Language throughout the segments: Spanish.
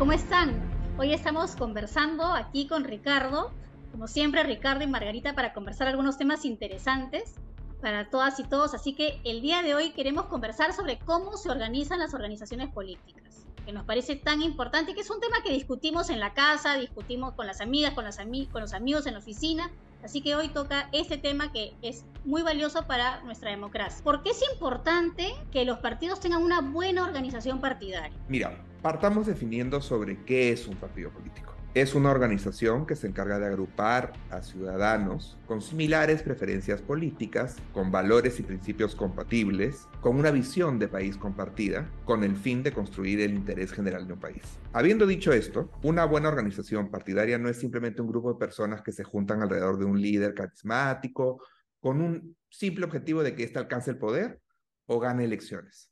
¿cómo están? Hoy estamos conversando aquí con Ricardo, como siempre Ricardo y Margarita para conversar algunos temas interesantes para todas y todos, así que el día de hoy queremos conversar sobre cómo se organizan las organizaciones políticas, que nos parece tan importante, que es un tema que discutimos en la casa, discutimos con las amigas, con, los amigos en la oficina, así que hoy toca este tema que es muy valioso para nuestra democracia. ¿Por qué es importante que los partidos tengan una buena organización partidaria? Mira, partamos definiendo sobre qué es un partido político. Es una organización que se encarga de agrupar a ciudadanos con similares preferencias políticas, con valores y principios compatibles, con una visión de país compartida, con el fin de construir el interés general de un país. Habiendo dicho esto, una buena organización partidaria no es simplemente un grupo de personas que se juntan alrededor de un líder carismático con un simple objetivo de que éste alcance el poder o gane elecciones.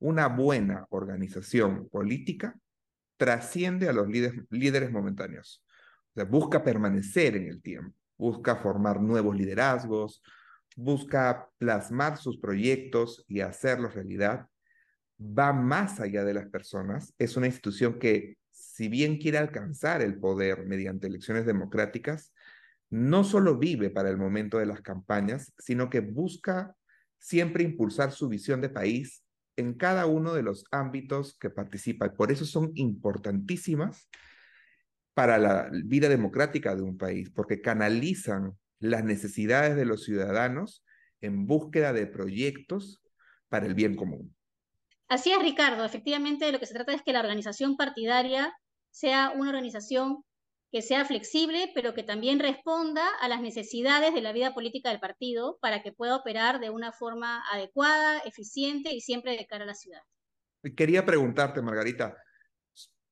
Una buena organización política trasciende a los líderes, líderes momentáneos. Busca permanecer en el tiempo, busca formar nuevos liderazgos, busca plasmar sus proyectos y hacerlos realidad. Va más allá de las personas. Es una institución que, si bien quiere alcanzar el poder mediante elecciones democráticas, no solo vive para el momento de las campañas, sino que busca siempre impulsar su visión de país en cada uno de los ámbitos que participa. Por eso son importantísimas para la vida democrática de un país, porque canalizan las necesidades de los ciudadanos en búsqueda de proyectos para el bien común. Así es, Ricardo. Efectivamente, lo que se trata es que la organización partidaria sea una organización que sea flexible, pero que también responda a las necesidades de la vida política del partido para que pueda operar de una forma adecuada, eficiente y siempre de cara a la ciudad. Quería preguntarte, Margarita,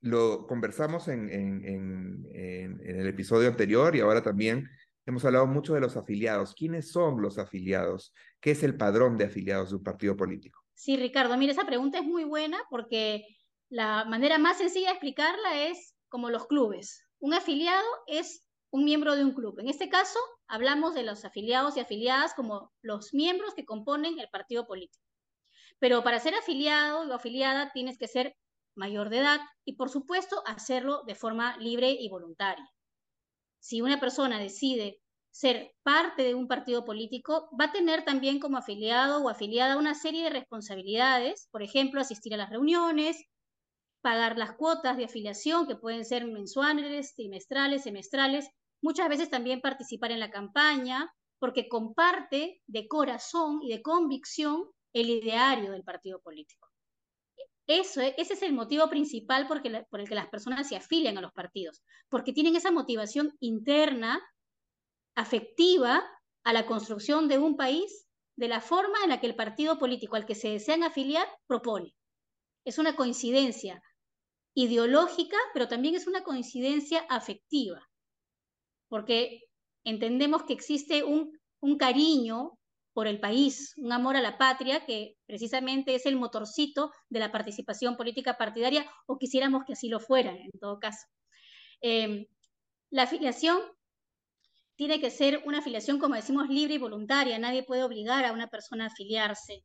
lo conversamos en, en, en, en, el episodio anterior y ahora también hemos hablado mucho de los afiliados. ¿Quiénes son los afiliados? ¿Qué es el padrón de afiliados de un partido político? Sí, Ricardo, mire, esa pregunta es muy buena porque la manera más sencilla de explicarla es como los clubes. Un afiliado es un miembro de un club. En este caso, hablamos de los afiliados y afiliadas como los miembros que componen el partido político. Pero para ser afiliado o afiliada tienes que ser mayor de edad y, por supuesto, hacerlo de forma libre y voluntaria. Si una persona decide ser parte de un partido político, va a tener también como afiliado o afiliada una serie de responsabilidades, por ejemplo, asistir a las reuniones, pagar las cuotas de afiliación, que pueden ser mensuales, trimestrales, semestrales, muchas veces también participar en la campaña, porque comparte de corazón y de convicción el ideario del partido político. Eso, ese es el motivo principal por el que las personas se afilian a los partidos, porque tienen esa motivación interna, afectiva, a la construcción de un país de la forma en la que el partido político al que se desean afiliar propone. Es una coincidencia ideológica, pero también es una coincidencia afectiva, porque entendemos que existe un, cariño por el país, un amor a la patria, que precisamente es el motorcito de la participación política partidaria, o quisiéramos que así lo fuera, en todo caso. Em, la afiliación tiene que ser una afiliación, como decimos, libre y voluntaria. Nadie puede obligar a una persona a afiliarse.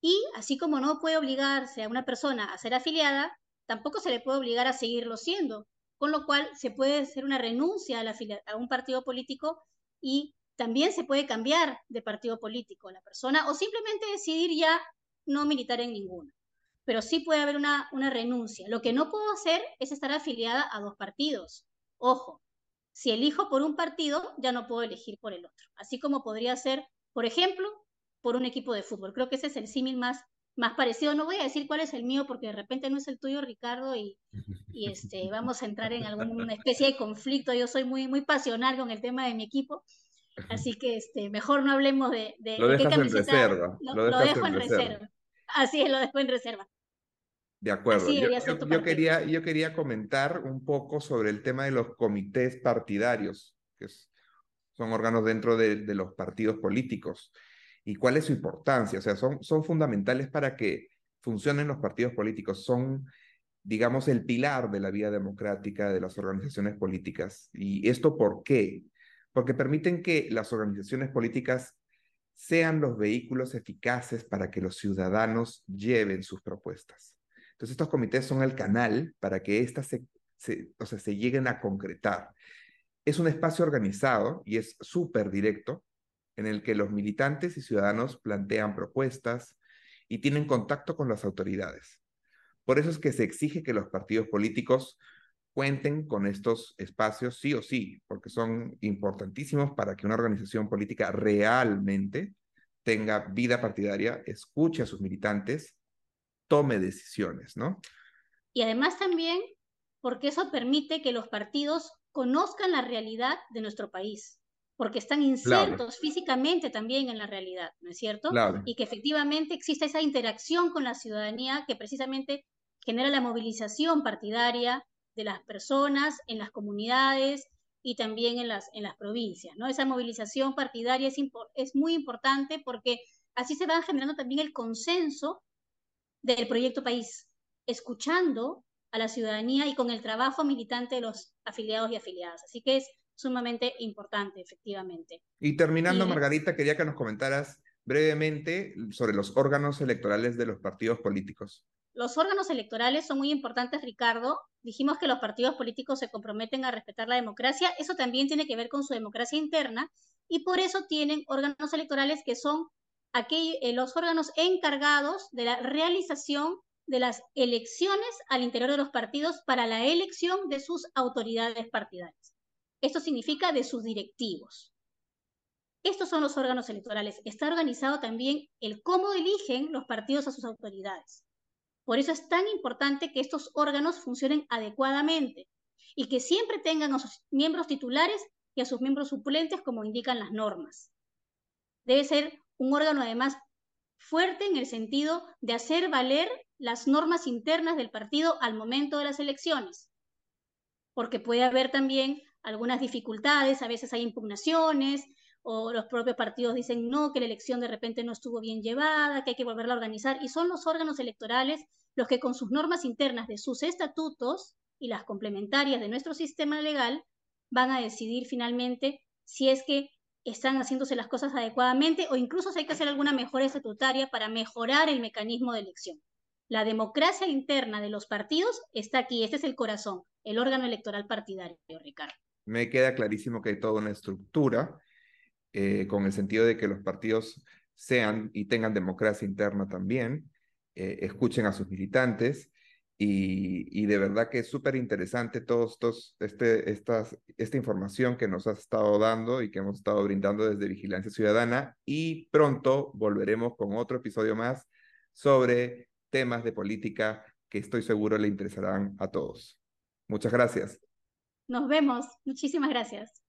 Y así como no puede obligarse a una persona a ser afiliada, tampoco se le puede obligar a seguirlo siendo, con lo cual se puede hacer una renuncia a, la, a un partido político y también se puede cambiar de partido político la persona o simplemente decidir ya no militar en ninguno. Pero sí puede haber una, una renuncia. Lo que no puedo hacer es estar afiliada a dos partidos. Ojo, si elijo por un partido, ya no puedo elegir por el otro. Así como podría ser, por ejemplo, por un equipo de fútbol. Creo que ese es el símil más más parecido. No voy a decir cuál es el mío porque de repente no es el tuyo, Ricardo, y, y este, vamos a entrar en alguna especie de conflicto. Yo soy muy, muy pasional con el tema de mi equipo. Así que este, mejor no hablemos de, de, lo dejas en reserva. Lo, dejo en reserva. Así es, lo dejo en reserva. De acuerdo. Yo, yo, quería, yo quería comentar un poco sobre el tema de los comités partidarios, que son órganos dentro de, de los partidos políticos y cuál es su importancia. O sea, son, son fundamentales para que funcionen los partidos políticos. Son, digamos, el pilar de la vida democrática de las organizaciones políticas. ¿Y esto por qué? Porque permiten que las organizaciones políticas sean los vehículos eficaces para que los ciudadanos lleven sus propuestas. Entonces, estos comités son el canal para que éstas se o sea, se lleguen a concretar. Es un espacio organizado y es súper directo en el que los militantes y ciudadanos plantean propuestas y tienen contacto con las autoridades. Por eso es que se exige que los partidos políticos cuenten con estos espacios sí o sí, porque son importantísimos para que una organización política realmente tenga vida partidaria, escuche a sus militantes, tome decisiones, ¿no? Y además también porque eso permite que los partidos conozcan la realidad de nuestro país, porque están insertos físicamente también en la realidad, ¿no es cierto? Y que efectivamente existe esa interacción con la ciudadanía que precisamente genera la movilización partidaria de las personas en las comunidades y también en las, en las provincias. ¿no? Esa movilización partidaria es, es muy importante porque así se va generando también el consenso del proyecto país, escuchando a la ciudadanía y con el trabajo militante de los afiliados y afiliadas. Así que es sumamente importante, efectivamente. Y terminando, Margarita, quería que nos comentaras brevemente sobre los órganos electorales de los partidos políticos. Los órganos electorales son muy importantes, Ricardo. Dijimos que los partidos políticos se comprometen a respetar la democracia. Eso también tiene que ver con su democracia interna y por eso tienen órganos electorales que son aquellos, eh, los órganos encargados de la realización de las elecciones al interior de los partidos para la elección de sus autoridades partidarias. Esto significa de sus directivos. Estos son los órganos electorales. Está organizado también el cómo eligen los partidos a sus autoridades. Por eso es tan importante que estos órganos funcionen adecuadamente y que siempre tengan a sus miembros titulares y a sus miembros suplentes como indican las normas. Debe ser un órgano además fuerte en el sentido de hacer valer las normas internas del partido al momento de las elecciones, porque puede haber también algunas dificultades, a veces hay impugnaciones, o los propios partidos dicen no, que la elección de repente no estuvo bien llevada, que hay que volverla a organizar, y son los órganos electorales los que con sus normas internas de sus estatutos y las complementarias de nuestro sistema legal van a decidir finalmente si es que están haciéndose las cosas adecuadamente o incluso si hay que hacer alguna mejora estatutaria para mejorar el mecanismo de elección. La democracia interna de los partidos está aquí, este es el corazón, el órgano electoral partidario, Ricardo. Me queda clarísimo que hay toda una estructura eh, con el sentido de que los partidos sean y tengan democracia interna también, eh, escuchen a sus militantes y, de verdad que es súper interesante estos, este, esta información que nos has estado dando y que hemos estado brindando desde Vigilancia Ciudadana y pronto volveremos con otro episodio más sobre temas de política que estoy seguro le interesarán a todos. Muchas gracias. Nos vemos. Muchísimas gracias.